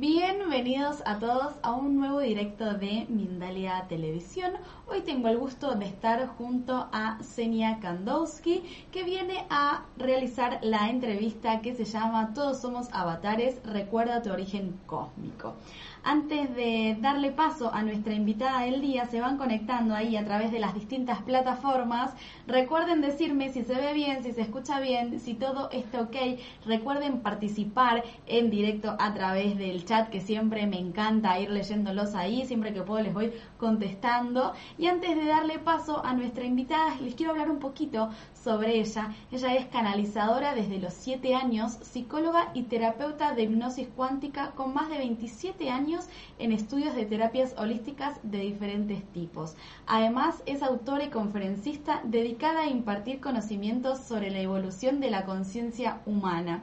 Bien, Bienvenidos a todos a un nuevo directo de Mindalia Televisión. Hoy tengo el gusto de estar junto a Senia Kandowski, que viene a realizar la entrevista que se llama Todos somos avatares, recuerda tu origen cósmico. Antes de darle paso a nuestra invitada del día, se van conectando ahí a través de las distintas plataformas. Recuerden decirme si se ve bien, si se escucha bien, si todo está ok. Recuerden participar en directo a través del chat, que siempre me encanta ir leyéndolos ahí. Siempre que puedo les voy contestando. Y antes de darle paso a nuestra invitada, les quiero hablar un poquito sobre ella. Ella es canalizadora desde los 7 años, psicóloga y terapeuta de hipnosis cuántica con más de 27 años en estudios de terapias holísticas de diferentes tipos. Además, es autora y conferencista dedicada a impartir conocimientos sobre la evolución de la conciencia humana.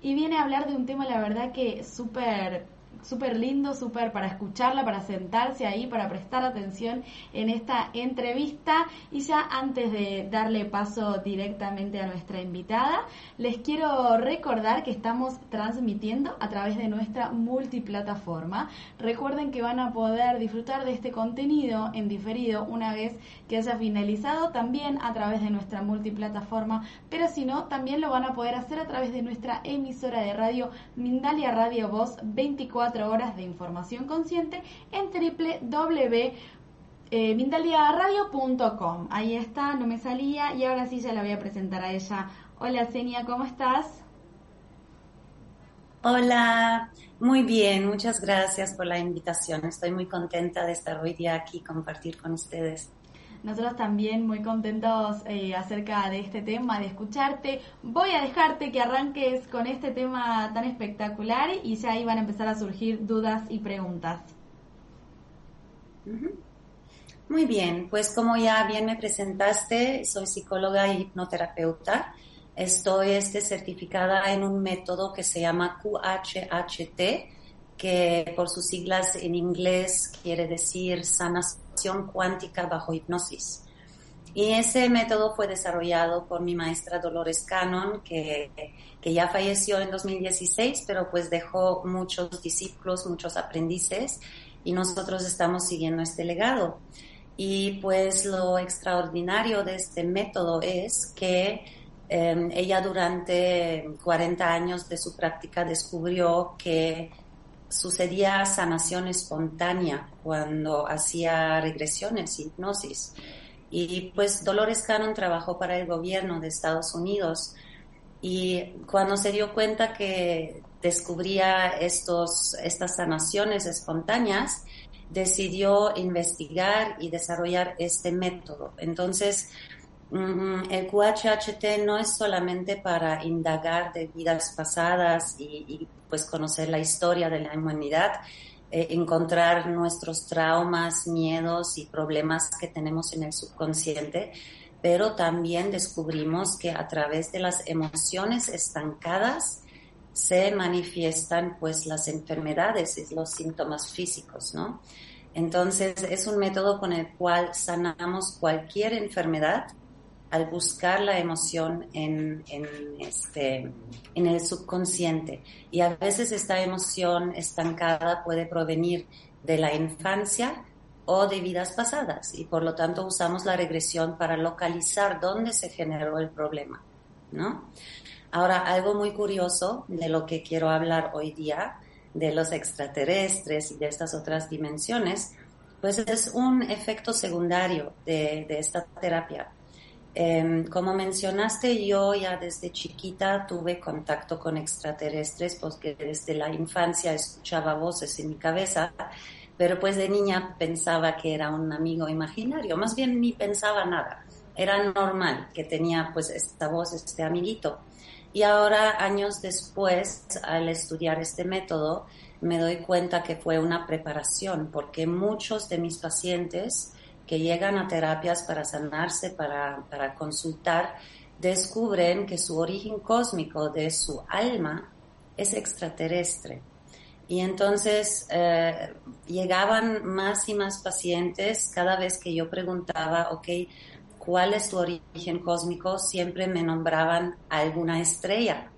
Y viene a hablar de un tema, la verdad, que súper súper lindo, súper para escucharla, para sentarse ahí, para prestar atención en esta entrevista. Y ya antes de darle paso directamente a nuestra invitada, les quiero recordar que estamos transmitiendo a través de nuestra multiplataforma. Recuerden que van a poder disfrutar de este contenido en diferido una vez que haya finalizado, también a través de nuestra multiplataforma, pero si no, también lo van a poder hacer a través de nuestra emisora de radio Mindalia Radio Voz 24 horas de información consciente en www.mindaliaradio.com. Eh, Ahí está, no me salía y ahora sí ya la voy a presentar a ella. Hola Senia, ¿cómo estás? Hola, muy bien, muchas gracias por la invitación. Estoy muy contenta de estar hoy día aquí compartir con ustedes. Nosotros también muy contentos eh, acerca de este tema, de escucharte. Voy a dejarte que arranques con este tema tan espectacular y ya ahí van a empezar a surgir dudas y preguntas. Muy bien, pues como ya bien me presentaste, soy psicóloga y hipnoterapeuta. Estoy este, certificada en un método que se llama QHHT, que por sus siglas en inglés quiere decir sanas cuántica bajo hipnosis. Y ese método fue desarrollado por mi maestra Dolores Cannon, que, que, ya falleció en 2016, pero pues dejó muchos discípulos, muchos aprendices, y nosotros estamos siguiendo este legado. Y pues lo extraordinario de este método es que em, ella durante 40 años de su práctica descubrió que sucedía sanación espontánea cuando hacía regresiones, hipnosis. Y pues Dolores Cannon trabajó para el gobierno de Estados Unidos y cuando se dio cuenta que descubría estos, estas sanaciones espontáneas, decidió investigar y desarrollar este método. Entonces, el QHHT no es solamente para indagar de vidas pasadas y, pues conocer la historia de la humanidad, eh, encontrar nuestros traumas, miedos y problemas que tenemos en el subconsciente, pero también descubrimos que a través de las emociones estancadas se manifiestan pues las enfermedades y los síntomas físicos, ¿no? Entonces es un método con el cual sanamos cualquier enfermedad al buscar la emoción en, este, en el subconsciente. Y a veces esta emoción estancada puede provenir de la infancia o de vidas pasadas y por lo tanto usamos la regresión para localizar dónde se generó el problema, ¿no? Ahora, algo muy curioso de lo que quiero hablar hoy día, de los extraterrestres y de estas otras dimensiones, pues es un efecto secundario de, de esta terapia Em, como mencionaste, yo ya desde chiquita tuve contacto con extraterrestres porque desde la infancia escuchaba voces en mi cabeza, pero pues de niña pensaba que era un amigo imaginario, más bien ni pensaba nada. Era normal que tenía pues esta voz, este amiguito. Y ahora, años después, al estudiar este método, me doy cuenta que fue una preparación porque muchos de mis pacientes que llegan a terapias para sanarse, para, consultar, descubren que su origen cósmico de su alma es extraterrestre. Y entonces eh, llegaban más y más pacientes cada vez que yo preguntaba, ok, ¿cuál es tu origen cósmico? Siempre me nombraban alguna estrella,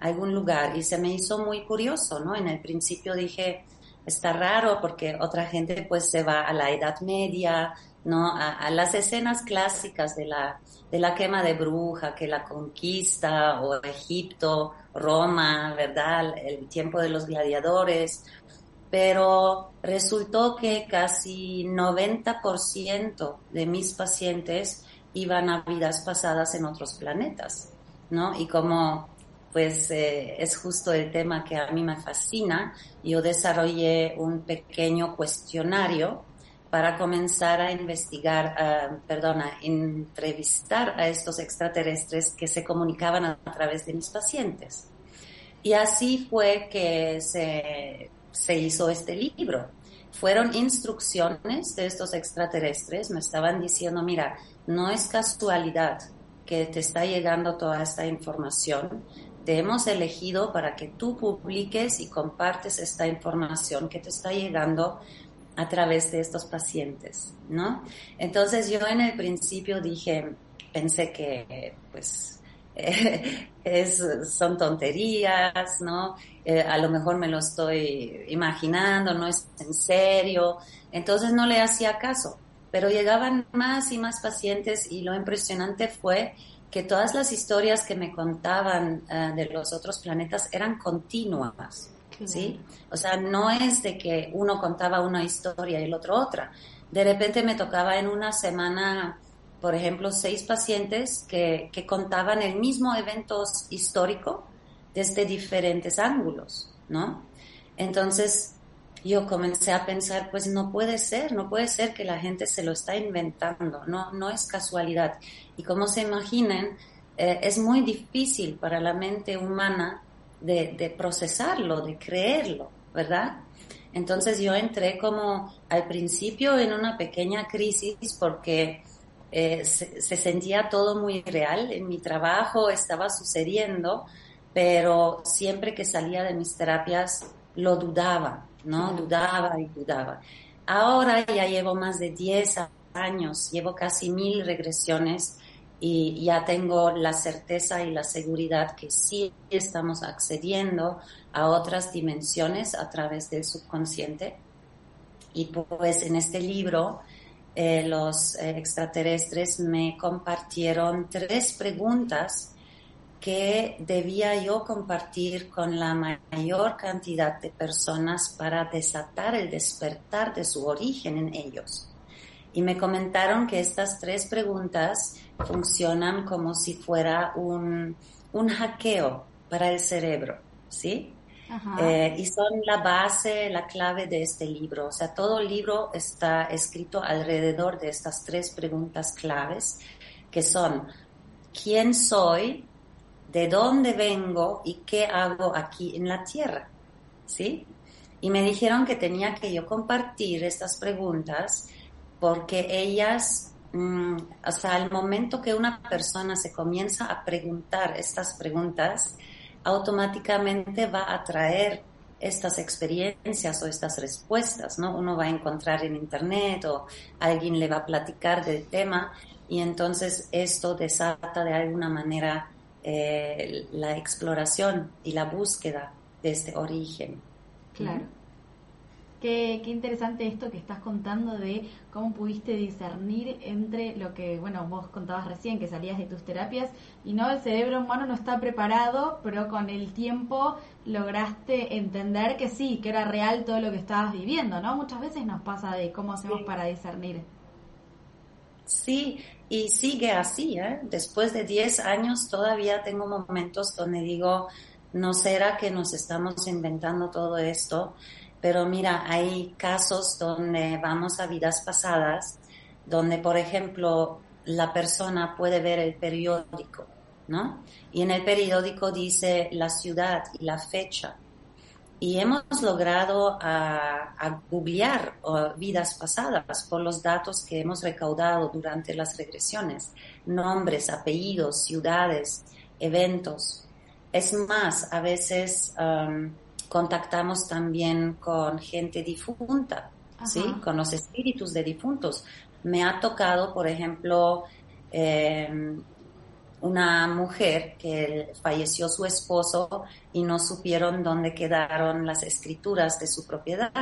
algún lugar y se me hizo muy curioso, ¿no? En el principio dije, está raro porque otra gente pues se va a la Edad Media, ¿no? A, las escenas clásicas de la, de la quema de bruja, que la conquista, o Egipto, Roma, ¿verdad? El tiempo de los gladiadores. Pero resultó que casi 90% de mis pacientes iban a vidas pasadas en otros planetas, ¿no? Y como pues eh, es justo el tema que a mí me fascina, yo desarrollé un pequeño cuestionario para comenzar a investigar, uh, perdona, entrevistar a estos extraterrestres que se comunicaban a, través de mis pacientes. Y así fue que se, se hizo este libro. Fueron instrucciones de estos extraterrestres, me estaban diciendo, mira, no es casualidad que te está llegando toda esta información, te hemos elegido para que tú publiques y compartes esta información que te está llegando a través de estos pacientes, ¿no? Entonces yo en el principio dije, pensé que pues es, son tonterías, ¿no? Eh, a lo mejor me lo estoy imaginando, no es en serio, entonces no le hacía caso, pero llegaban más y más pacientes y lo impresionante fue que todas las historias que me contaban eh, de los otros planetas eran continuas. ¿Sí? O sea, no es de que uno contaba una historia y el otro otra. De repente me tocaba en una semana, por ejemplo, seis pacientes que, que contaban el mismo evento histórico desde diferentes ángulos, ¿no? Entonces, yo comencé a pensar, pues no puede ser, no puede ser que la gente se lo está inventando, no, no es casualidad. Y como se imaginen, eh, es muy difícil para la mente humana de, procesarlo, de creerlo, ¿verdad? Entonces yo entré como al principio en una pequeña crisis porque eh, se, sentía todo muy real, en mi trabajo estaba sucediendo, pero siempre que salía de mis terapias lo dudaba, ¿no? Dudaba y dudaba. Ahora ya llevo más de 10 años, llevo casi mil regresiones y ya tengo la certeza y la seguridad que sí estamos accediendo a otras dimensiones a través del subconsciente. Y pues en este libro eh, los extraterrestres me compartieron tres preguntas que debía yo compartir con la mayor cantidad de personas para desatar el despertar de su origen en ellos. Y me comentaron que estas tres preguntas funcionan como si fuera un, un hackeo para el cerebro, ¿sí? Eh, y son la base, la clave de este libro. O sea, todo el libro está escrito alrededor de estas tres preguntas claves, que son, ¿quién soy? ¿De dónde vengo? ¿Y qué hago aquí en la Tierra? ¿Sí? Y me dijeron que tenía que yo compartir estas preguntas porque ellas Mm, o sea, al momento que una persona se comienza a preguntar estas preguntas, automáticamente va a traer estas experiencias o estas respuestas, ¿no? Uno va a encontrar en internet o alguien le va a platicar del tema y entonces esto desata de alguna manera eh, la exploración y la búsqueda de este origen. Claro. Qué, interesante esto que estás contando de cómo pudiste discernir entre lo que, bueno, vos contabas recién, que salías de tus terapias, y no, el cerebro humano no está preparado, pero con el tiempo lograste entender que sí, que era real todo lo que estabas viviendo, ¿no? Muchas veces nos pasa de cómo hacemos para discernir. Sí, y sigue así, ¿eh? Después de 10 años todavía tengo momentos donde digo, ¿no será que nos estamos inventando todo esto? Pero mira, hay casos donde vamos a vidas pasadas, donde, por ejemplo, la persona puede ver el periódico, ¿no? Y en el periódico dice la ciudad y la fecha. Y hemos logrado a, googlear vidas pasadas por los datos que hemos recaudado durante las regresiones, nombres, apellidos, ciudades, eventos. Es más, a veces um, contactamos también con gente difunta, ¿sí? Con los espíritus de difuntos. Me ha tocado, por ejemplo, em, una mujer que falleció su esposo y no supieron dónde quedaron las escrituras de su propiedad.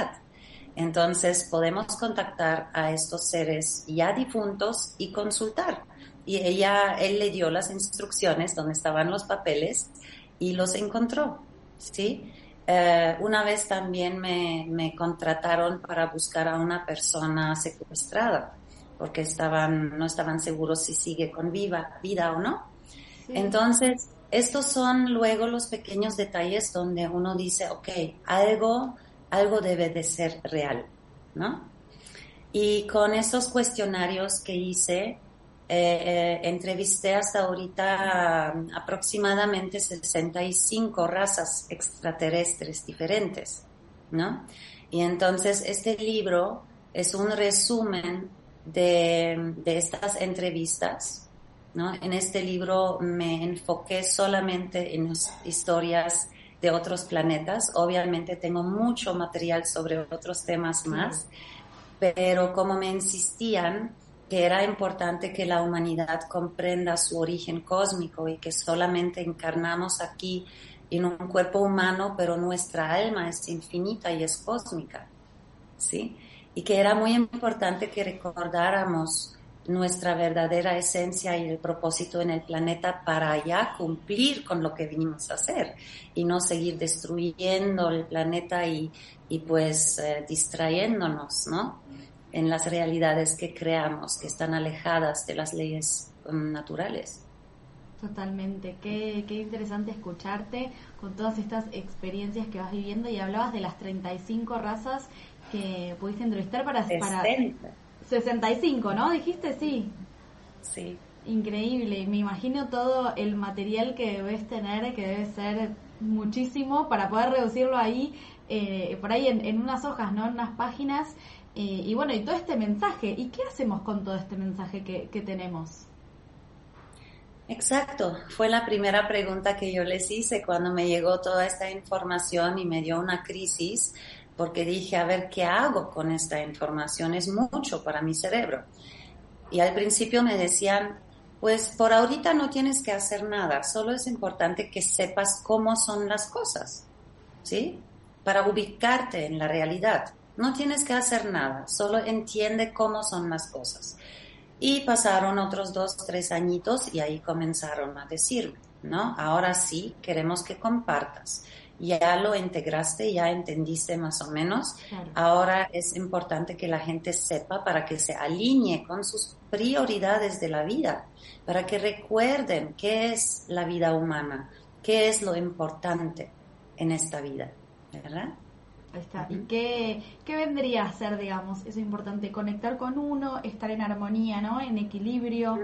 Entonces podemos contactar a estos seres ya difuntos y consultar. Y ella, él le dio las instrucciones donde estaban los papeles y los encontró, ¿sí? Eh, una vez también me, me, contrataron para buscar a una persona secuestrada, porque estaban, no estaban seguros si sigue con viva, vida o no. Entonces, estos son luego los pequeños detalles donde uno dice, ok, algo, algo debe de ser real, ¿no? Y con estos cuestionarios que hice, eh, entrevisté hasta ahorita aproximadamente 65 razas extraterrestres diferentes, ¿no? Y entonces este libro es un resumen de, de estas entrevistas, ¿no? En este libro me enfoqué solamente en historias de otros planetas. Obviamente tengo mucho material sobre otros temas más, pero como me insistían, que era importante que la humanidad comprenda su origen cósmico y que solamente encarnamos aquí en un cuerpo humano, pero nuestra alma es infinita y es cósmica, ¿sí? Y que era muy importante que recordáramos nuestra verdadera esencia y el propósito en el planeta para ya cumplir con lo que vinimos a hacer y no seguir destruyendo el planeta y, y pues eh, distrayéndonos, ¿no? En las realidades que creamos, que están alejadas de las leyes um, naturales. Totalmente, qué, qué interesante escucharte con todas estas experiencias que vas viviendo y hablabas de las 35 razas que pudiste entrevistar para... 60. para 65, ¿no? Dijiste, sí. Sí. Increíble, me imagino todo el material que debes tener, que debe ser muchísimo para poder reducirlo ahí, eh, por ahí en, en, unas hojas, ¿no? En unas páginas eh, y bueno, y todo este mensaje, ¿y qué hacemos con todo este mensaje que, que tenemos? Exacto, fue la primera pregunta que yo les hice cuando me llegó toda esta información y me dio una crisis porque dije, a ver, ¿qué hago con esta información? Es mucho para mi cerebro. Y al principio me decían, pues por ahorita no tienes que hacer nada, solo es importante que sepas cómo son las cosas, ¿sí? Para ubicarte en la realidad. No tienes que hacer nada, solo entiende cómo son las cosas. Y pasaron otros dos, tres añitos y ahí comenzaron a decirme, ¿no? Ahora sí, queremos que compartas. Ya lo integraste, ya entendiste más o menos. Ahora es importante que la gente sepa para que se alinee con sus prioridades de la vida, para que recuerden qué es la vida humana, qué es lo importante en esta vida, ¿verdad? Está. ¿Y qué, vendría a ser, digamos, eso importante? Conectar con uno, estar en armonía, ¿no? En equilibrio.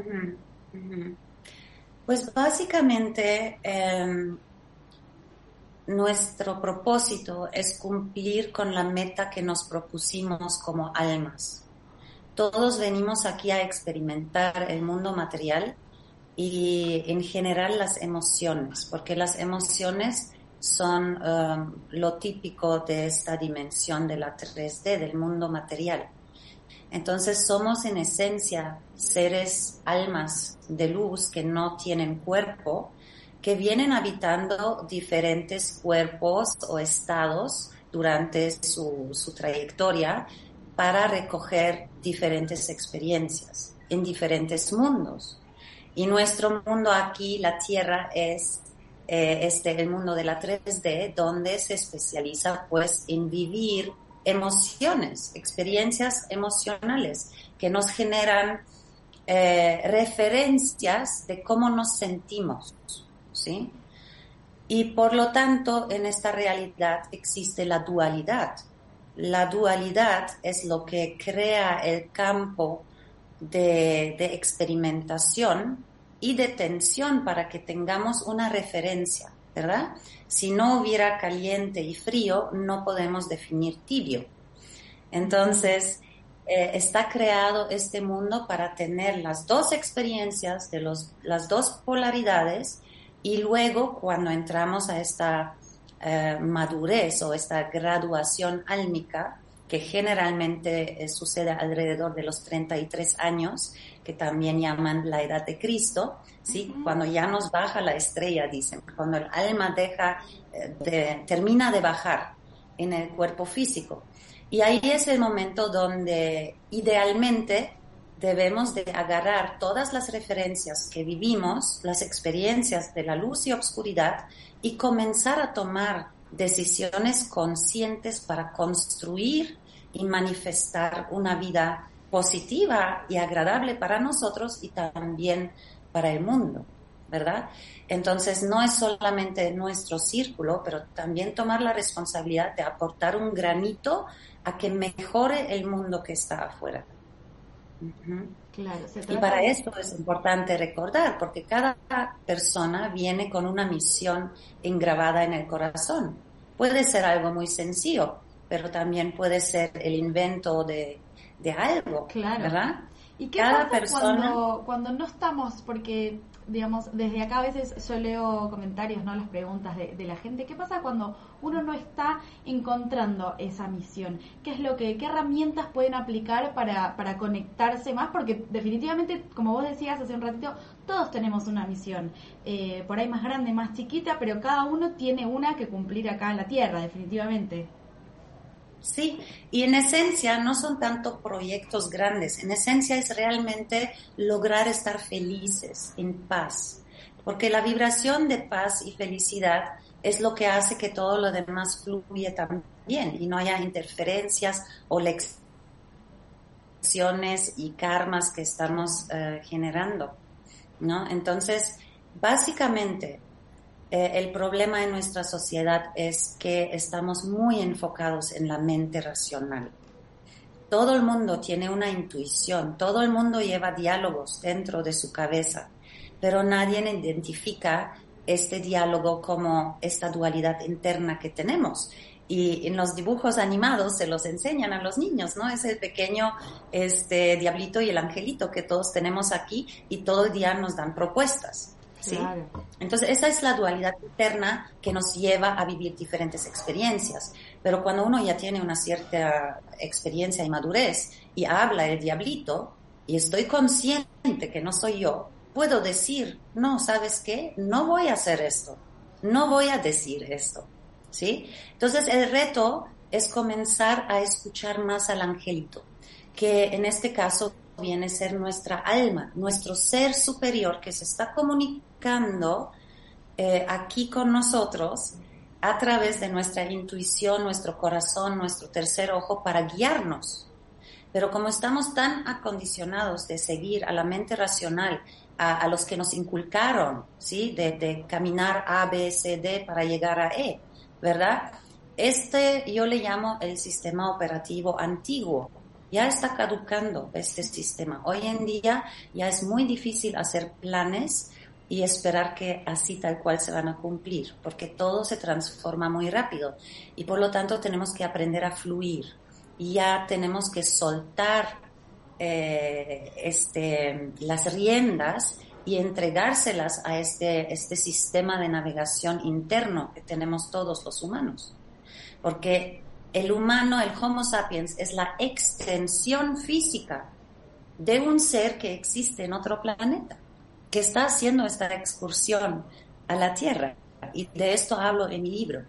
Pues básicamente em, nuestro propósito es cumplir con la meta que nos propusimos como almas. Todos venimos aquí a experimentar el mundo material y en general las emociones, porque las emociones son um, lo típico de esta dimensión de la 3D, del mundo material. Entonces somos en esencia seres, almas de luz que no tienen cuerpo, que vienen habitando diferentes cuerpos o estados durante su, su trayectoria para recoger diferentes experiencias en diferentes mundos. Y nuestro mundo aquí, la Tierra, es eh, este, el mundo de la 3D, donde se especializa pues en vivir emociones, experiencias emocionales que nos generan eh, referencias de cómo nos sentimos, ¿sí? Y por lo tanto, en esta realidad existe la dualidad. La dualidad es lo que crea el campo de, de experimentación y de tensión para que tengamos una referencia, ¿verdad? Si no hubiera caliente y frío, no podemos definir tibio. Entonces, eh, está creado este mundo para tener las dos experiencias de los, las dos polaridades y luego cuando entramos a esta eh, madurez o esta graduación álmica, que generalmente eh, sucede alrededor de los 33 años, que también llaman la edad de Cristo, ¿sí? Cuando ya nos baja la estrella, dicen, cuando el alma deja, eh, de, termina de bajar en el cuerpo físico. Y ahí es el momento donde idealmente debemos de agarrar todas las referencias que vivimos, las experiencias de la luz y obscuridad y comenzar a tomar decisiones conscientes para construir y manifestar una vida positiva y agradable para nosotros y también para el mundo, ¿verdad? Entonces no es solamente nuestro círculo, pero también tomar la responsabilidad de aportar un granito a que mejore el mundo que está afuera. y para esto es importante recordar, porque cada persona viene con una misión engravada en el corazón. Puede ser algo muy sencillo, pero también puede ser el invento de, algo, claro. ¿verdad? ¿Y qué Cada pasa persona... cuando, cuando no estamos, porque digamos, desde acá a veces yo leo comentarios, ¿no? Las preguntas de, la gente. ¿Qué pasa cuando uno no está encontrando esa misión? ¿Qué es lo que, qué herramientas pueden aplicar para, para conectarse más? Porque definitivamente, como vos decías hace un ratito, todos tenemos una misión. Eh, por ahí más grande, más chiquita, pero cada uno tiene una que cumplir acá en la Tierra, definitivamente. Sí, y en esencia no son tanto proyectos grandes, en esencia es realmente lograr estar felices, en paz, porque la vibración de paz y felicidad es lo que hace que todo lo demás fluya también y no haya interferencias o lecciones y karmas que estamos eh, generando, ¿no? Entonces, básicamente, eh, el problema en nuestra sociedad es que estamos muy enfocados en la mente racional. Todo el mundo tiene una intuición, todo el mundo lleva diálogos dentro de su cabeza, pero nadie identifica este diálogo como esta dualidad interna que tenemos. Y en los dibujos animados se los enseñan a los niños, ¿no? Es el pequeño este diablito y el angelito que todos tenemos aquí y todo el día nos dan propuestas. ¿Sí? Entonces, esa es la dualidad interna que nos lleva a vivir diferentes experiencias. Pero cuando uno ya tiene una cierta experiencia y madurez y habla el diablito y estoy consciente que no soy yo, puedo decir, no, ¿sabes qué? No voy a hacer esto. No voy a decir esto. ¿Sí? Entonces, el reto es comenzar a escuchar más al angelito, que en este caso viene a ser nuestra alma, nuestro ser superior que se está comunicando eh, aquí con nosotros a través de nuestra intuición, nuestro corazón, nuestro tercer ojo para guiarnos. Pero como estamos tan acondicionados de seguir a la mente racional, a, los que nos inculcaron, ¿sí? De, de, caminar A, B, C, D para llegar a E, ¿verdad? Este yo le llamo el sistema operativo antiguo, ya está caducando este sistema. Hoy en día ya es muy difícil hacer planes y esperar que así tal cual se van a cumplir, porque todo se transforma muy rápido y por lo tanto tenemos que aprender a fluir. Y ya tenemos que soltar eh, este, las riendas y entregárselas a este, este sistema de navegación interno que tenemos todos los humanos. Porque el humano, el Homo sapiens, es la extensión física de un ser que existe en otro planeta, que está haciendo esta excursión a la Tierra. Y de esto hablo en mi libro.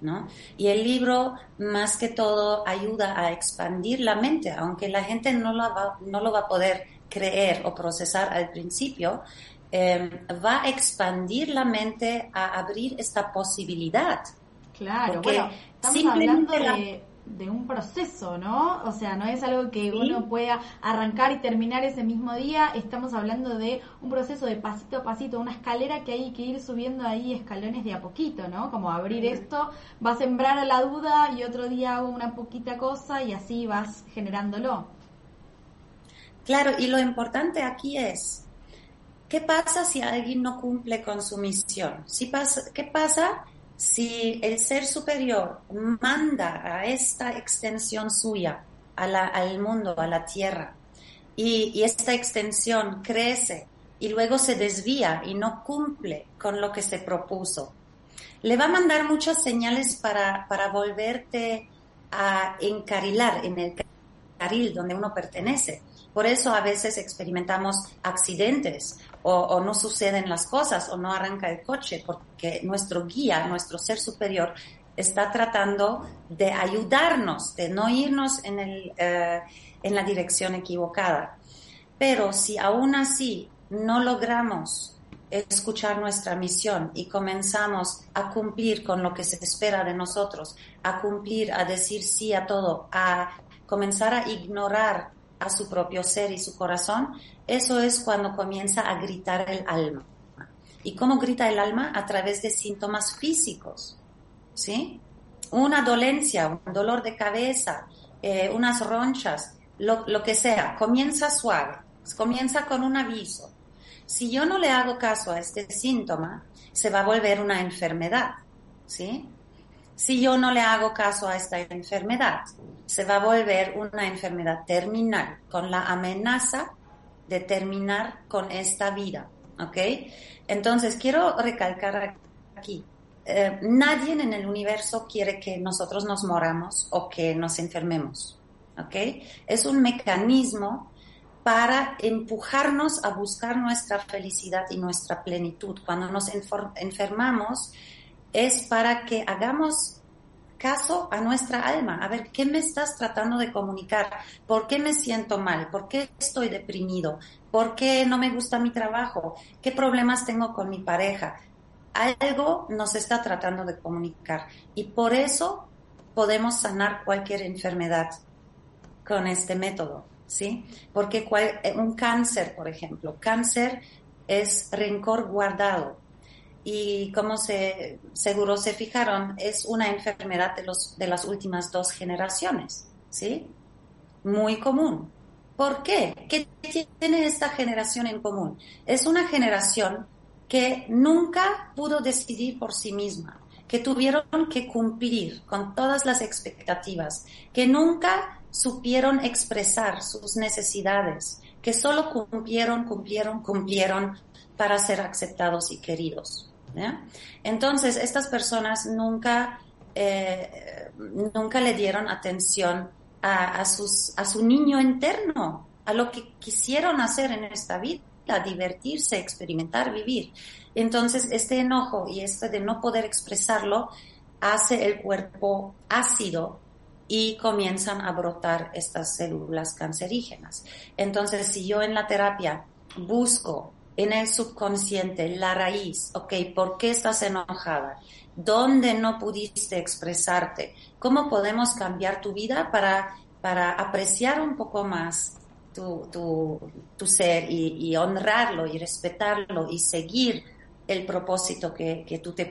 ¿no? Y el libro, más que todo, ayuda a expandir la mente, aunque la gente no lo va, no lo va a poder creer o procesar al principio, em, va a expandir la mente a abrir esta posibilidad. Claro, bueno, Estamos hablando de, un proceso, ¿no? O sea, no es algo que uno pueda arrancar y terminar ese mismo día. Estamos hablando de un proceso de pasito a pasito, una escalera que hay que ir subiendo ahí escalones de a poquito, ¿no? Como abrir esto, va a sembrar la duda y otro día hago una poquita cosa y así vas generándolo. Claro, y lo importante aquí es, ¿qué pasa si alguien no cumple con su misión? Si pasa, ¿Qué pasa si el ser superior manda a esta extensión suya al mundo, a la tierra, y, esta extensión crece y luego se desvía y no cumple con lo que se propuso, le va a mandar muchas señales para, volverte a encarilar en el carril donde uno pertenece. Por eso a veces experimentamos accidentes o, no suceden las cosas o no arranca el coche porque nuestro guía, nuestro ser superior, está tratando de ayudarnos, de no irnos en, el, eh, en la dirección equivocada. Pero si aún así no logramos escuchar nuestra misión y comenzamos a cumplir con lo que se espera de nosotros, a cumplir, a decir sí a todo, a comenzar a ignorar a su propio ser y su corazón, eso es cuando comienza a gritar el alma. ¿Y cómo grita el alma? A través de síntomas físicos, ¿sí? Una dolencia, un dolor de cabeza, eh, unas ronchas, lo, lo que sea, comienza suave, comienza con un aviso. Si yo no le hago caso a este síntoma, se va a volver una enfermedad, ¿sí? Si yo no le hago caso a esta enfermedad, se va a volver una enfermedad terminal con la amenaza de terminar con esta vida, ¿ok? Entonces, quiero recalcar aquí, eh, nadie en el universo quiere que nosotros nos moramos o que nos enfermemos, ¿ok? Es un mecanismo para empujarnos a buscar nuestra felicidad y nuestra plenitud. Cuando nos enfermamos, es para que hagamos caso a nuestra alma, a ver qué me estás tratando de comunicar, por qué me siento mal, por qué estoy deprimido, por qué no me gusta mi trabajo, qué problemas tengo con mi pareja. Algo nos está tratando de comunicar y por eso podemos sanar cualquier enfermedad con este método, ¿sí? Porque un cáncer, por ejemplo, cáncer es rencor guardado, y como se, seguro se fijaron, es una enfermedad de, los, de las últimas dos generaciones, ¿sí? Muy común. ¿Por qué? ¿Qué tiene esta generación en común? Es una generación que nunca pudo decidir por sí misma, que tuvieron que cumplir con todas las expectativas, que nunca supieron expresar sus necesidades, que solo cumplieron, cumplieron, cumplieron para ser aceptados y queridos. Entonces, estas personas nunca, eh, nunca le dieron atención a, a su niño interno, a lo que quisieron hacer en esta vida, divertirse, experimentar, vivir. Entonces, este enojo y este de no poder expresarlo hace el cuerpo ácido y comienzan a brotar estas células cancerígenas. Entonces, si yo en la terapia busco en el subconsciente, la raíz, ok, ¿por qué estás enojada? ¿Dónde no pudiste expresarte? ¿Cómo podemos cambiar tu vida para, para apreciar un poco más tu, tu, ser y, honrarlo y respetarlo y seguir el propósito que, que tú te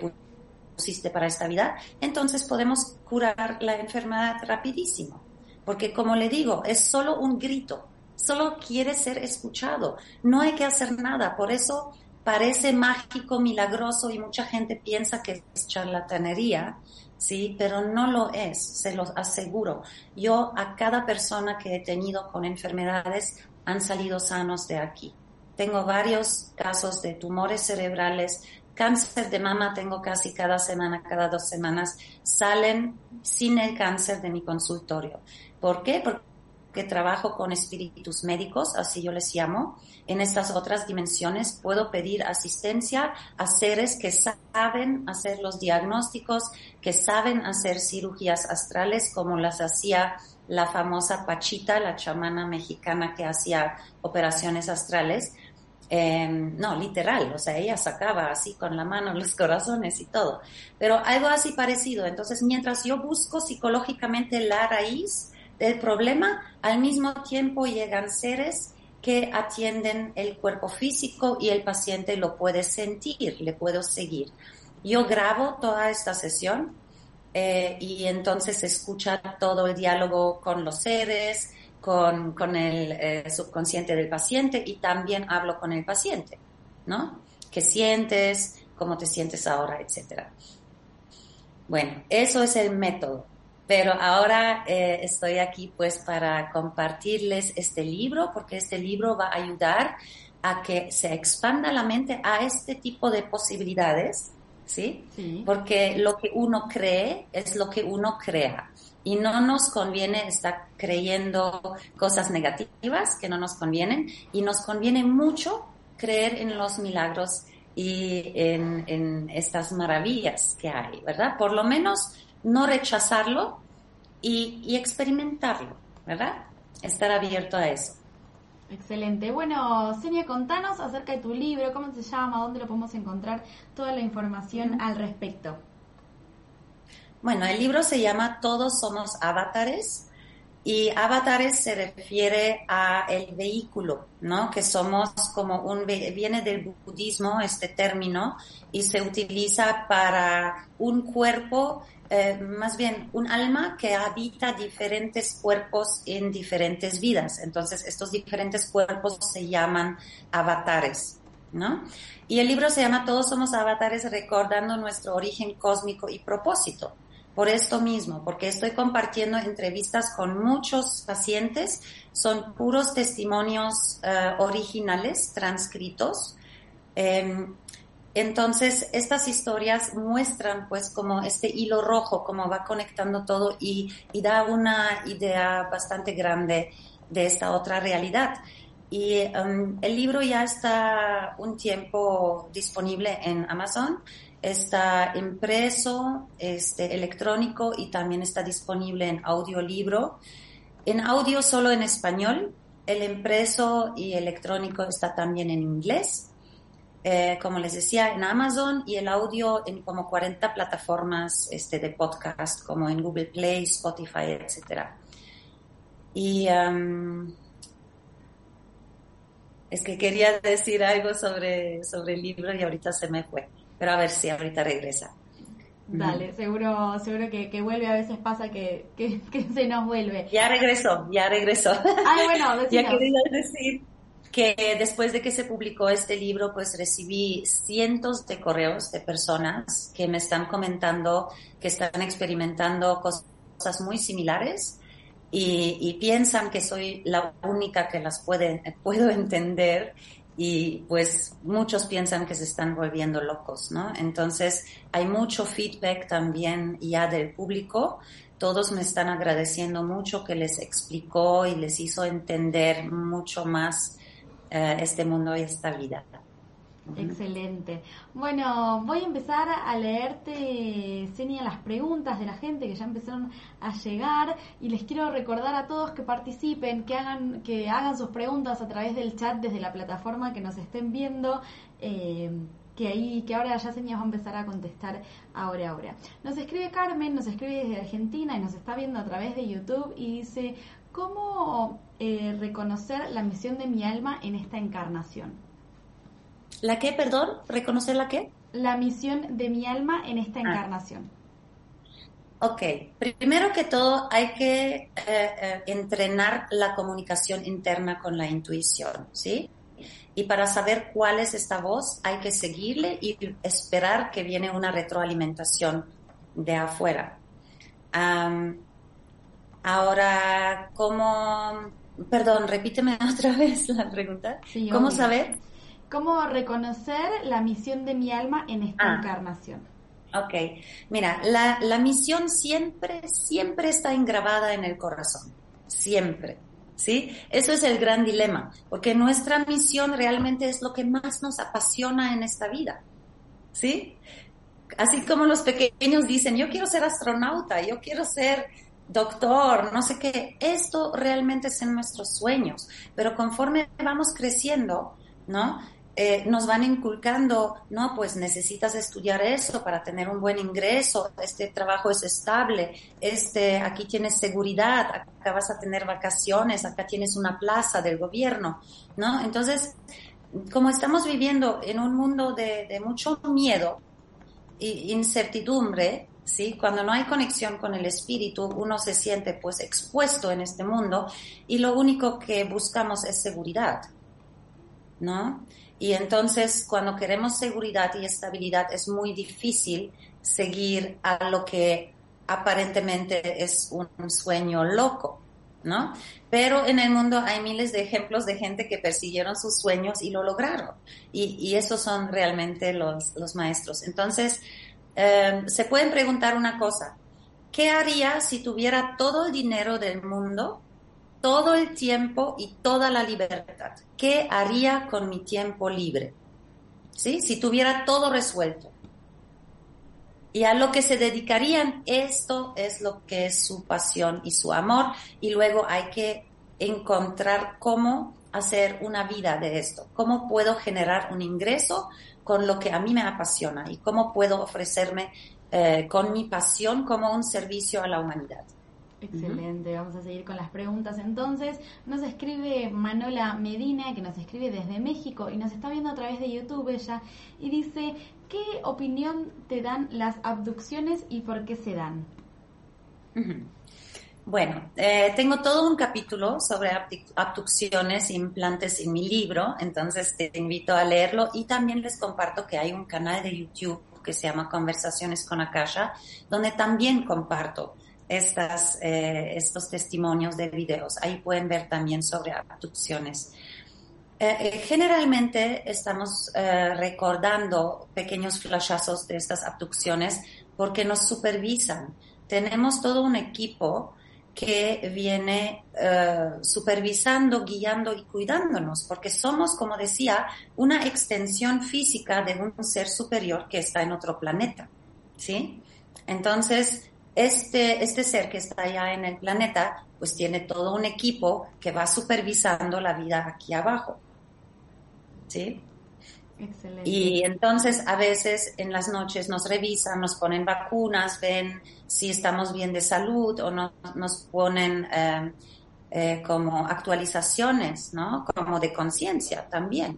pusiste para esta vida? Entonces podemos curar la enfermedad rapidísimo. Porque como le digo, es solo un grito solo quiere ser escuchado. No hay que hacer nada. Por eso parece mágico, milagroso y mucha gente piensa que es charlatanería, ¿sí? Pero no lo es, se los aseguro. Yo a cada persona que he tenido con enfermedades han salido sanos de aquí. Tengo varios casos de tumores cerebrales, cáncer de mama tengo casi cada semana, cada dos semanas, salen sin el cáncer de mi consultorio. ¿Por qué? Porque que trabajo con espíritus médicos, así yo les llamo. En estas otras dimensiones puedo pedir asistencia a seres que saben hacer los diagnósticos, que saben hacer cirugías astrales como las hacía la famosa Pachita, la chamana mexicana que hacía operaciones astrales. Em, no, literal, o sea, ella sacaba así con la mano los corazones y todo, pero algo así parecido. Entonces, mientras yo busco psicológicamente la raíz, del problema, al mismo tiempo llegan seres que atienden el cuerpo físico y el paciente lo puede sentir, le puedo seguir. Yo grabo toda esta sesión eh, y entonces escucha todo el diálogo con los seres, con, con el eh, subconsciente del paciente y también hablo con el paciente, ¿no? ¿Qué sientes? ¿Cómo te sientes ahora? Etcétera. Bueno, eso es el método. Pero ahora eh, estoy aquí pues para compartirles este libro, porque este libro va a ayudar a que se expanda la mente a este tipo de posibilidades, ¿sí? Porque lo que uno cree es lo que uno crea. y no nos conviene estar creyendo cosas negativas que no nos convienen y nos conviene mucho creer en los milagros y en, estas maravillas que hay, ¿verdad? Por lo menos no rechazarlo y, y experimentarlo, ¿verdad? Estar abierto a eso. Excelente. Bueno, Senia, contanos acerca de tu libro, cómo se llama, dónde lo podemos encontrar, toda la información al respecto. Bueno, el libro se llama Todos somos avatares y avatares se refiere a el vehículo, ¿no? Que somos como un viene del budismo este término y se utiliza para un cuerpo eh, más bien un alma que habita diferentes cuerpos en diferentes vidas. Entonces, estos diferentes cuerpos se llaman avatares, ¿no? Y el libro se llama Todos somos avatares recordando nuestro origen cósmico y propósito. Por esto mismo, porque estoy compartiendo entrevistas con muchos pacientes, son puros testimonios eh, originales, transcritos. Em, entonces, estas historias muestran pues como este hilo rojo, cómo va conectando todo y, da una idea bastante grande de esta otra realidad. Y um, el libro ya está un tiempo disponible en Amazon, está impreso, este, electrónico y también está disponible en audiolibro. En audio solo en español, el impreso y electrónico está también en inglés. Eh, como les decía, en Amazon y el audio en como 40 plataformas este, de podcast, como en Google Play, Spotify, etc. Y es que quería decir algo sobre, sobre el libro y ahorita se me fue, pero a ver si ahorita regresa. Dale, seguro, seguro que, que, vuelve, a veces pasa que, que, se nos vuelve. Ya regresó, ya regresó. Ay, bueno, ya quería decir que después de que se publicó este libro, pues recibí cientos de correos de personas que me están comentando que están experimentando cosas muy similares y, piensan que soy la única que las puede, puedo entender y pues muchos piensan que se están volviendo locos, ¿no? Entonces hay mucho feedback también ya del público. Todos me están agradeciendo mucho que les explicó y les hizo entender mucho más eh, este mundo y esta vida. Excelente. Bueno, voy a empezar a leerte, Senia, las preguntas de la gente que ya empezaron a llegar y les quiero recordar a todos que participen, que hagan, que hagan sus preguntas a través del chat desde la plataforma que nos estén viendo. Eh, que ahí, que ahora ya Senia va a empezar a contestar ahora, ahora. Nos escribe Carmen, nos escribe desde Argentina y nos está viendo a través de YouTube y dice, ¿Cómo eh, reconocer la misión de mi alma en esta encarnación? ¿La qué, perdón? ¿Reconocer la qué? La misión de mi alma en esta ah. encarnación. Ok, primero que todo hay que eh, eh, entrenar la comunicación interna con la intuición, ¿sí? Y para saber cuál es esta voz hay que seguirle y esperar que viene una retroalimentación de afuera. Ahora, ¿cómo...? Perdón, repíteme otra vez la pregunta. ¿Cómo saber? ¿Cómo reconocer la misión de mi alma en esta ah. encarnación? Ok, mira, la, la misión siempre, siempre está engravada en el corazón, siempre. ¿Sí? Eso es el gran dilema, porque nuestra misión realmente es lo que más nos apasiona en esta vida. ¿Sí? Así como los pequeños dicen, yo quiero ser astronauta, yo quiero ser doctor, no sé qué, esto realmente es en nuestros sueños, pero conforme vamos creciendo, ¿no? Eh, nos van inculcando, no, pues necesitas estudiar eso para tener un buen ingreso, este trabajo es estable, este, aquí tienes seguridad, acá vas a tener vacaciones, acá tienes una plaza del gobierno, ¿no? Entonces, como estamos viviendo en un mundo de, de mucho miedo e incertidumbre, ¿sí? Cuando no hay conexión con el espíritu, uno se siente pues expuesto en este mundo y lo único que buscamos es seguridad, ¿no? Y entonces cuando queremos seguridad y estabilidad es muy difícil seguir a lo que aparentemente es un sueño loco, ¿no? Pero en el mundo hay miles de ejemplos de gente que persiguieron sus sueños y lo lograron. Y, y esos son realmente los, los maestros. Entonces, Em, se pueden preguntar una cosa, ¿qué haría si tuviera todo el dinero del mundo, todo el tiempo y toda la libertad? ¿Qué haría con mi tiempo libre? ¿Sí? Si tuviera todo resuelto. Y a lo que se dedicarían, esto es lo que es su pasión y su amor. Y luego hay que encontrar cómo hacer una vida de esto, cómo puedo generar un ingreso con lo que a mí me apasiona y cómo puedo ofrecerme eh, con mi pasión como un servicio a la humanidad. Excelente, vamos a seguir con las preguntas entonces. Nos escribe Manola Medina, que nos escribe desde México y nos está viendo a través de YouTube ella, y dice, ¿qué opinión te dan las abducciones y por qué se dan? Bueno, eh, tengo todo un capítulo sobre abducciones e implantes en mi libro, entonces te invito a leerlo y también les comparto que hay un canal de YouTube que se llama Conversaciones con Akasha, donde también comparto estas, eh, estos testimonios de videos. Ahí pueden ver también sobre abducciones. Eh, generalmente estamos recordando pequeños flashazos de estas abducciones porque nos supervisan. Tenemos todo un equipo que viene eh, supervisando, guiando y cuidándonos, porque somos, como decía, una extensión física de un ser superior que está en otro planeta, ¿sí? Entonces, este, este ser que está allá en el planeta, pues tiene todo un equipo que va supervisando la vida aquí abajo, ¿sí? Y entonces a veces en las noches nos revisan, nos ponen vacunas, ven si estamos bien de salud o nos ponen eh, eh, como actualizaciones, ¿no? Como de conciencia también.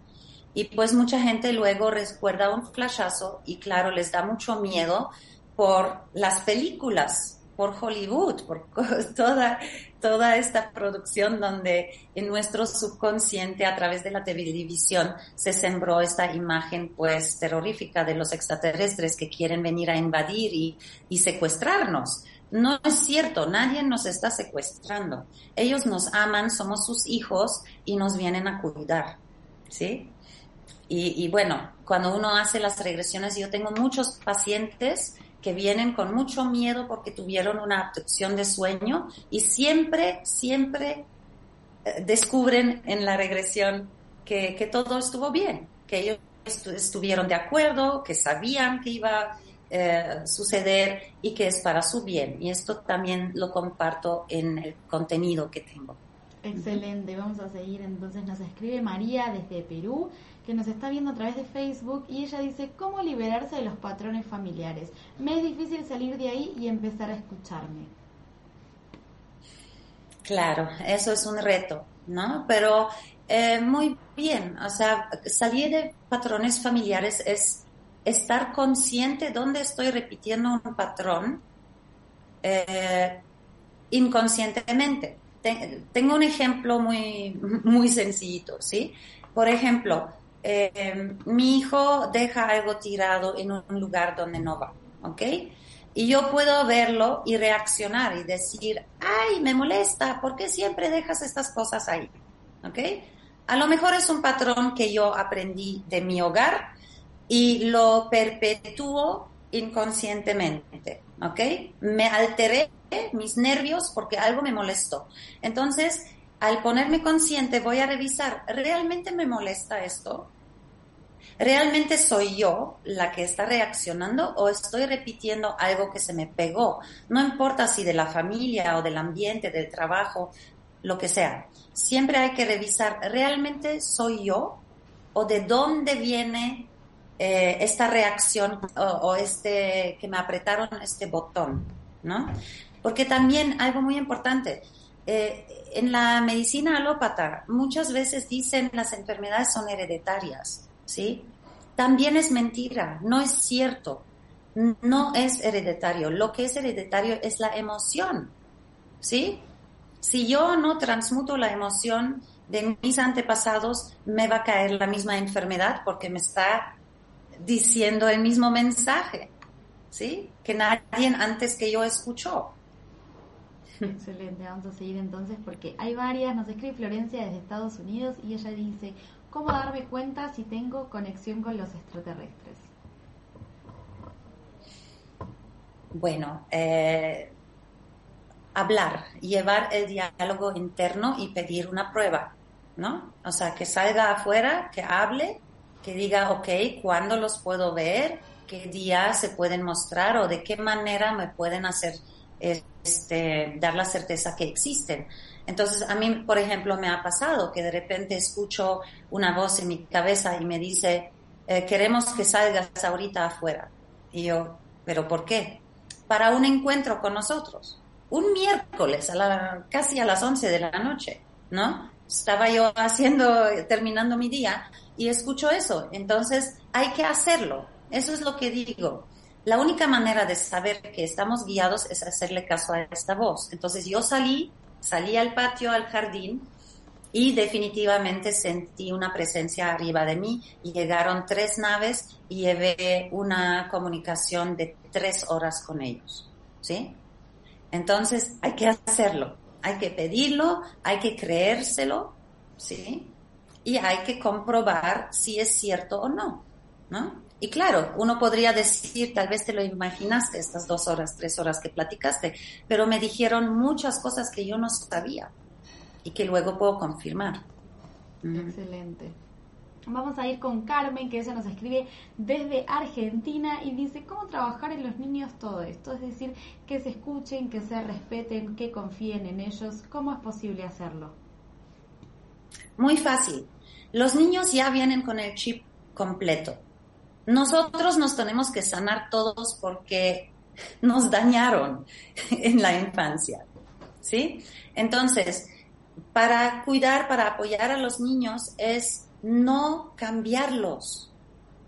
Y pues mucha gente luego recuerda un flashazo y claro, les da mucho miedo por las películas por Hollywood, por toda, toda esta producción donde en nuestro subconsciente a través de la televisión se sembró esta imagen pues terrorífica de los extraterrestres que quieren venir a invadir y, y secuestrarnos. No es cierto, nadie nos está secuestrando. Ellos nos aman, somos sus hijos y nos vienen a cuidar. ¿Sí? Y, y bueno, cuando uno hace las regresiones, yo tengo muchos pacientes que vienen con mucho miedo porque tuvieron una abducción de sueño y siempre, siempre eh, descubren en la regresión que, todo estuvo bien, que ellos estuvieron de acuerdo, que sabían que iba a eh, suceder y que es para su bien. Y esto también lo comparto en el contenido que tengo. Excelente, vamos a seguir. Entonces nos escribe María desde Perú que nos está viendo a través de Facebook y ella dice, ¿cómo liberarse de los patrones familiares? Me es difícil salir de ahí y empezar a escucharme. Claro, eso es un reto, ¿no? Pero eh, muy bien, o sea, salir de patrones familiares es estar consciente dónde estoy repitiendo un patrón eh, inconscientemente. Tengo un ejemplo muy, muy sencillito, ¿sí? Por ejemplo, eh, mi hijo deja algo tirado en un lugar donde no va, ¿ok? Y yo puedo verlo y reaccionar y decir, ay, me molesta, ¿por qué siempre dejas estas cosas ahí? ¿Ok? A lo mejor es un patrón que yo aprendí de mi hogar y lo perpetúo inconscientemente, ¿ok? Me alteré mis nervios porque algo me molestó. Entonces, al ponerme consciente, voy a revisar, ¿realmente me molesta esto? ¿Realmente soy yo la que está reaccionando o estoy repitiendo algo que se me pegó? No importa si de la familia o del ambiente, del trabajo, lo que sea. Siempre hay que revisar, ¿realmente soy yo? ¿O de dónde viene eh, esta reacción o, este que me apretaron este botón? ¿No? Porque también algo muy importante, eh, en la medicina alópata muchas veces dicen las enfermedades son hereditarias. ¿sí? También es mentira, no es cierto, no es hereditario. Lo que es hereditario es la emoción, ¿sí? Si yo no transmuto la emoción de mis antepasados, me va a caer la misma enfermedad porque me está diciendo el mismo mensaje, ¿sí? Que nadie antes que yo escuchó. Excelente, vamos a seguir entonces porque hay varias, nos escribe Florencia desde Estados Unidos y ella dice, ¿Cómo darme cuenta si tengo conexión con los extraterrestres? Bueno, eh, hablar, llevar el diálogo interno y pedir una prueba, ¿no? O sea, que salga afuera, que hable, que diga, ok, ¿cuándo los puedo ver? ¿Qué día se pueden mostrar o de qué manera me pueden hacer, este, dar la certeza que existen? Entonces, a mí, por ejemplo, me ha pasado que de repente escucho una voz en mi cabeza y me dice, eh, queremos que salgas ahorita afuera. Y yo, ¿pero por qué? Para un encuentro con nosotros. Un miércoles, a casi a las 11 de la noche, ¿no? Estaba yo haciendo, terminando mi día y escucho eso. Entonces, hay que hacerlo. Eso es lo que digo. La única manera de saber que estamos guiados es hacerle caso a esta voz. Entonces, yo salí salí al patio, al jardín, y definitivamente sentí una presencia arriba de mí llegaron tres naves y llevé una comunicación de tres horas con ellos, ¿sí? Entonces hay que hacerlo, hay que pedirlo, hay que creérselo, ¿sí? Y hay que comprobar si es cierto o no, ¿no? Y claro, uno podría decir, tal vez te lo imaginaste estas dos horas, tres horas que platicaste, pero me dijeron muchas cosas que yo no sabía y que luego puedo confirmar. Excelente. Vamos a ir con Carmen, que ella nos escribe desde Argentina y dice, ¿cómo trabajar en los niños todo esto? Es decir, que se escuchen, que se respeten, que confíen en ellos. ¿Cómo es posible hacerlo? Muy fácil. Los niños ya vienen con el chip completo nosotros nos tenemos que sanar todos porque nos dañaron en la infancia, ¿sí? Entonces, para cuidar, para apoyar a los niños es no cambiarlos,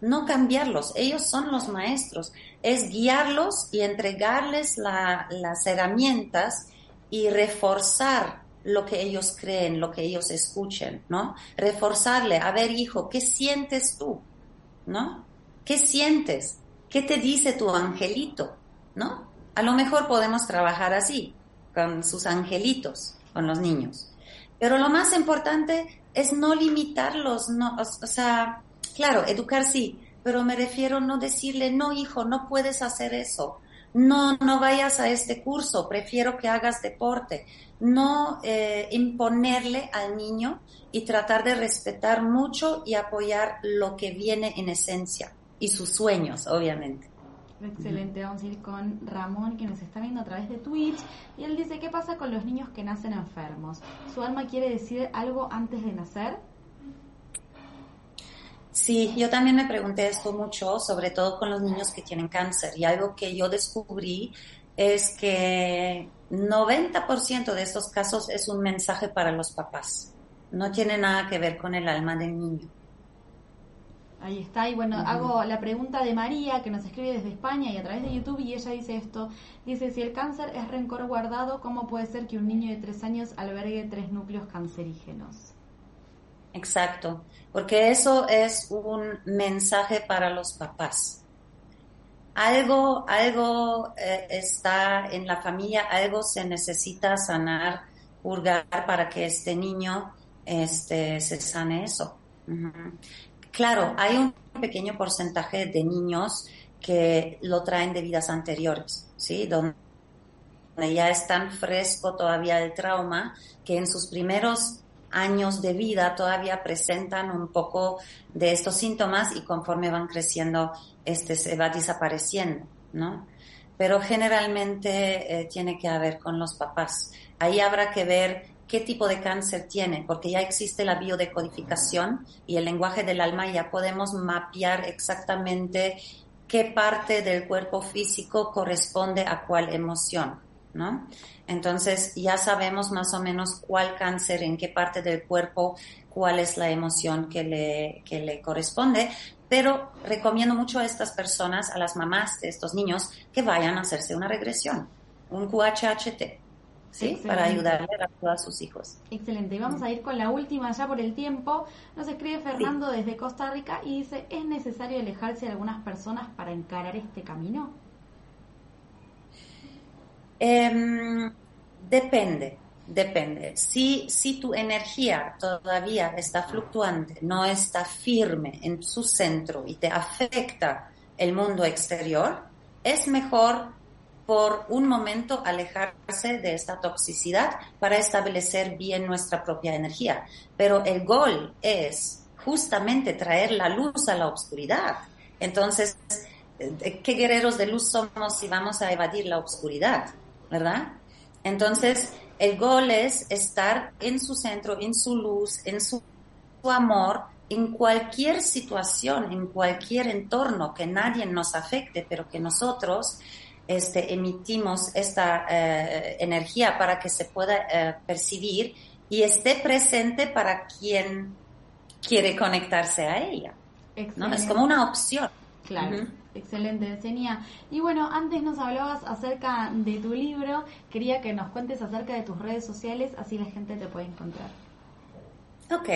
no cambiarlos, ellos son los maestros, es guiarlos y entregarles las herramientas y reforzar lo que ellos creen, lo que ellos escuchen, ¿no? Reforzarle, a ver hijo, ¿qué sientes tú? ¿No? ¿Qué sientes? ¿Qué te dice tu angelito? ¿No? A lo mejor podemos trabajar así, con sus angelitos, con los niños. Pero lo más importante es no limitarlos, no, o, sea, claro, educar sí, pero me refiero no decirle, no hijo, no puedes hacer eso, no, no vayas a este curso, prefiero que hagas deporte, no eh, imponerle al niño y tratar de respetar mucho y apoyar lo que viene en esencia y sus sueños, obviamente. Excelente, vamos a ir con Ramón que nos está viendo a través de Twitch y él dice, ¿qué pasa con los niños que nacen enfermos? ¿Su alma quiere decir algo antes de nacer? Sí, yo también me pregunté esto mucho, sobre todo con los niños que tienen cáncer y algo que yo descubrí es que 90% de estos casos es un mensaje para los papás, no tiene nada que ver con el alma del niño. Ahí está, y bueno, hago la pregunta de María, que nos escribe desde España y a través de YouTube, y ella dice esto, dice, si el cáncer es rencor guardado, ¿cómo puede ser que un niño de tres años albergue tres núcleos cancerígenos? Exacto, porque eso es un mensaje para los papás. Algo, algo eh, está en la familia, algo se necesita sanar, purgar para que este niño este, se sane eso. Claro, hay un pequeño porcentaje de niños que lo traen de vidas anteriores, ¿sí? Donde ya es tan fresco todavía el trauma que en sus primeros años de vida todavía presentan un poco de estos síntomas y conforme van creciendo este se va desapareciendo, ¿no? Pero generalmente eh, tiene que ver con los papás. Ahí habrá que ver qué tipo de cáncer tiene, porque ya existe la biodecodificación y el lenguaje del alma y ya podemos mapear exactamente qué parte del cuerpo físico corresponde a cuál emoción, ¿no? Entonces ya sabemos más o menos cuál cáncer, en qué parte del cuerpo, cuál es la emoción que le, que le corresponde, pero recomiendo mucho a estas personas, a las mamás de estos niños, que vayan a hacerse una regresión, un QHHT. ¿Sí? Para ayudarle a todos sus hijos. Excelente. Y vamos a ir con la última ya por el tiempo. Nos escribe Fernando desde Costa Rica y dice, ¿es necesario alejarse de algunas personas para encarar este camino? Em, depende, depende. Si, si tu energía todavía está fluctuante, no está firme en su centro y te afecta el mundo exterior, es mejor por un momento alejarse de esta toxicidad para establecer bien nuestra propia energía. Pero el gol es justamente traer la luz a la oscuridad. Entonces, eh, ¿qué guerreros de luz somos si vamos a evadir la oscuridad? ¿Verdad? Entonces, el gol es estar en su centro, en su luz, en su, amor, en cualquier situación, en cualquier entorno que nadie nos afecte, pero que nosotros este, emitimos esta eh, energía para que se pueda eh, percibir y esté presente para quien quiere conectarse a ella. ¿no? Es como una opción. Claro. Excelente, Senia. Y bueno, antes nos hablabas acerca de tu libro. Quería que nos cuentes acerca de tus redes sociales, así la gente te puede encontrar. Ok,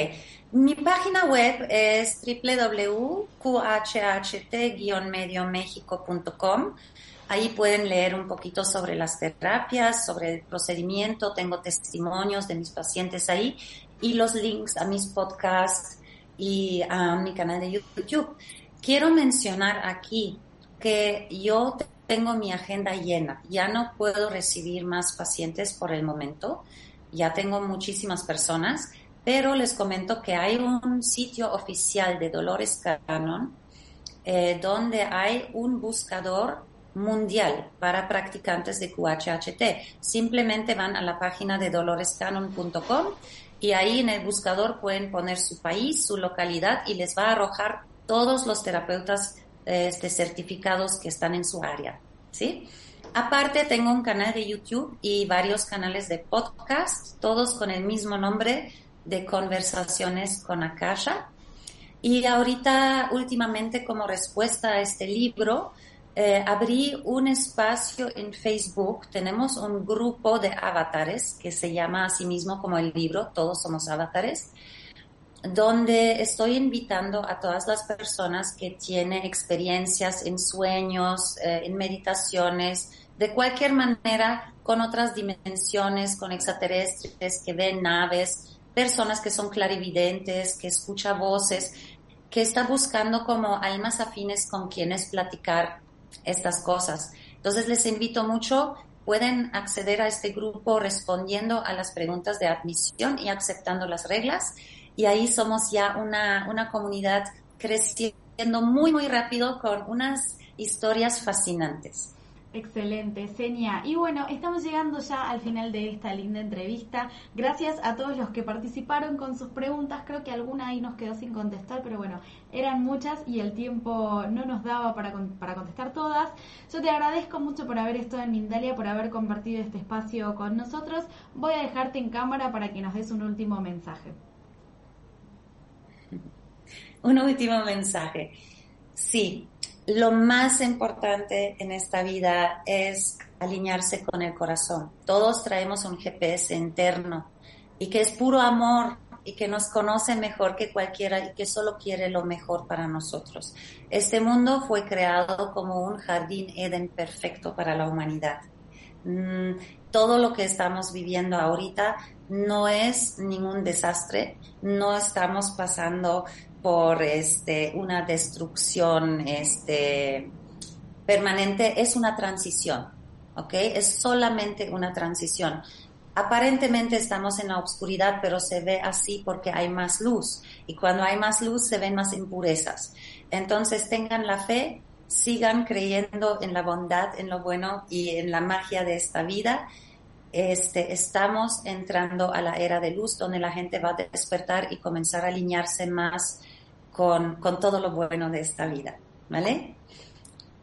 mi página web es www.qhht-mediomexico.com. Ahí pueden leer un poquito sobre las terapias, sobre el procedimiento, tengo testimonios de mis pacientes ahí y los links a mis podcasts y a mi canal de YouTube. Quiero mencionar aquí que yo tengo mi agenda llena, ya no puedo recibir más pacientes por el momento, ya tengo muchísimas personas, pero les comento que hay un sitio oficial de Dolores Canon eh, donde hay un buscador mundial para practicantes de QHHT. Simplemente van a la página de dolorescanon.com y ahí en el buscador pueden poner su país, su localidad y les va a arrojar todos los terapeutas este, certificados que están en su área. ¿sí? Aparte tengo un canal de YouTube y varios canales de podcast, todos con el mismo nombre de conversaciones con Akasha. Y ahorita, últimamente, como respuesta a este libro, eh, abrí un espacio en Facebook. Tenemos un grupo de avatares que se llama a sí mismo como el libro, Todos somos avatares, donde estoy invitando a todas las personas que tienen experiencias en sueños, eh, en meditaciones, de cualquier manera, con otras dimensiones, con extraterrestres que ven naves, personas que son clarividentes, que escuchan voces, que está buscando como almas afines con quienes platicar estas cosas. Entonces les invito mucho, pueden acceder a este grupo respondiendo a las preguntas de admisión y aceptando las reglas. Y ahí somos ya una, una comunidad creciendo muy, muy rápido con unas historias fascinantes. Excelente, Senia. Y bueno, estamos llegando ya al final de esta linda entrevista. Gracias a todos los que participaron con sus preguntas. Creo que alguna ahí nos quedó sin contestar, pero bueno, eran muchas y el tiempo no nos daba para, para contestar todas. Yo te agradezco mucho por haber estado en Mindalia, por haber compartido este espacio con nosotros. Voy a dejarte en cámara para que nos des un último mensaje. Un último mensaje. Sí, lo más importante en esta vida es alinearse con el corazón. Todos traemos un GPS interno y que es puro amor y que nos conoce mejor que cualquiera y que solo quiere lo mejor para nosotros. Este mundo fue creado como un jardín Eden perfecto para la humanidad. Mm, todo lo que estamos viviendo ahorita no es ningún desastre, no estamos pasando por este, una destrucción este, permanente, es una transición, ¿ok? Es solamente una transición. Aparentemente estamos en la oscuridad, pero se ve así porque hay más luz. Y cuando hay más luz se ven más impurezas. Entonces tengan la fe, sigan creyendo en la bondad, en lo bueno y en la magia de esta vida. Este, estamos entrando a la era de luz donde la gente va a despertar y comenzar a alinearse más con, con todo lo bueno de esta vida. ¿Vale?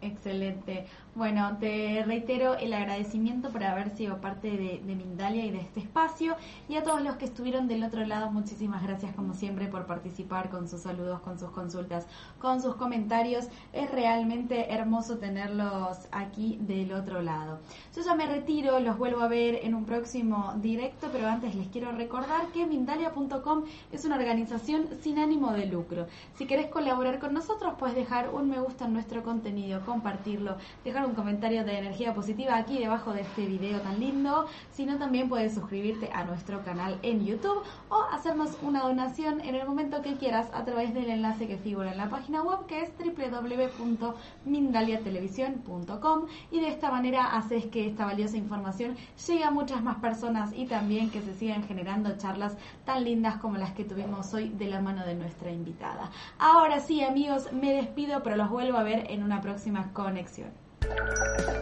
Excelente. Bueno, te reitero el agradecimiento por haber sido parte de, Mindalia y de este espacio. Y a todos los que estuvieron del otro lado, muchísimas gracias como siempre por participar con sus saludos, con sus consultas, con sus comentarios. Es realmente hermoso tenerlos aquí del otro lado. Yo ya me retiro, los vuelvo a ver en un próximo directo, pero antes les quiero recordar que Mindalia.com es una organización sin ánimo de lucro. Si querés colaborar con nosotros, puedes dejar un me gusta en nuestro contenido, compartirlo, dejar un un comentario de energía positiva aquí debajo de este video tan lindo, sino también puedes suscribirte a nuestro canal en YouTube o hacernos una donación en el momento que quieras a través del enlace que figura en la página web que es www.mindaliatelevisión.com y de esta manera haces que esta valiosa información llegue a muchas más personas y también que se sigan generando charlas tan lindas como las que tuvimos hoy de la mano de nuestra invitada. Ahora sí amigos, me despido pero los vuelvo a ver en una próxima conexión. アメリカの人たちは。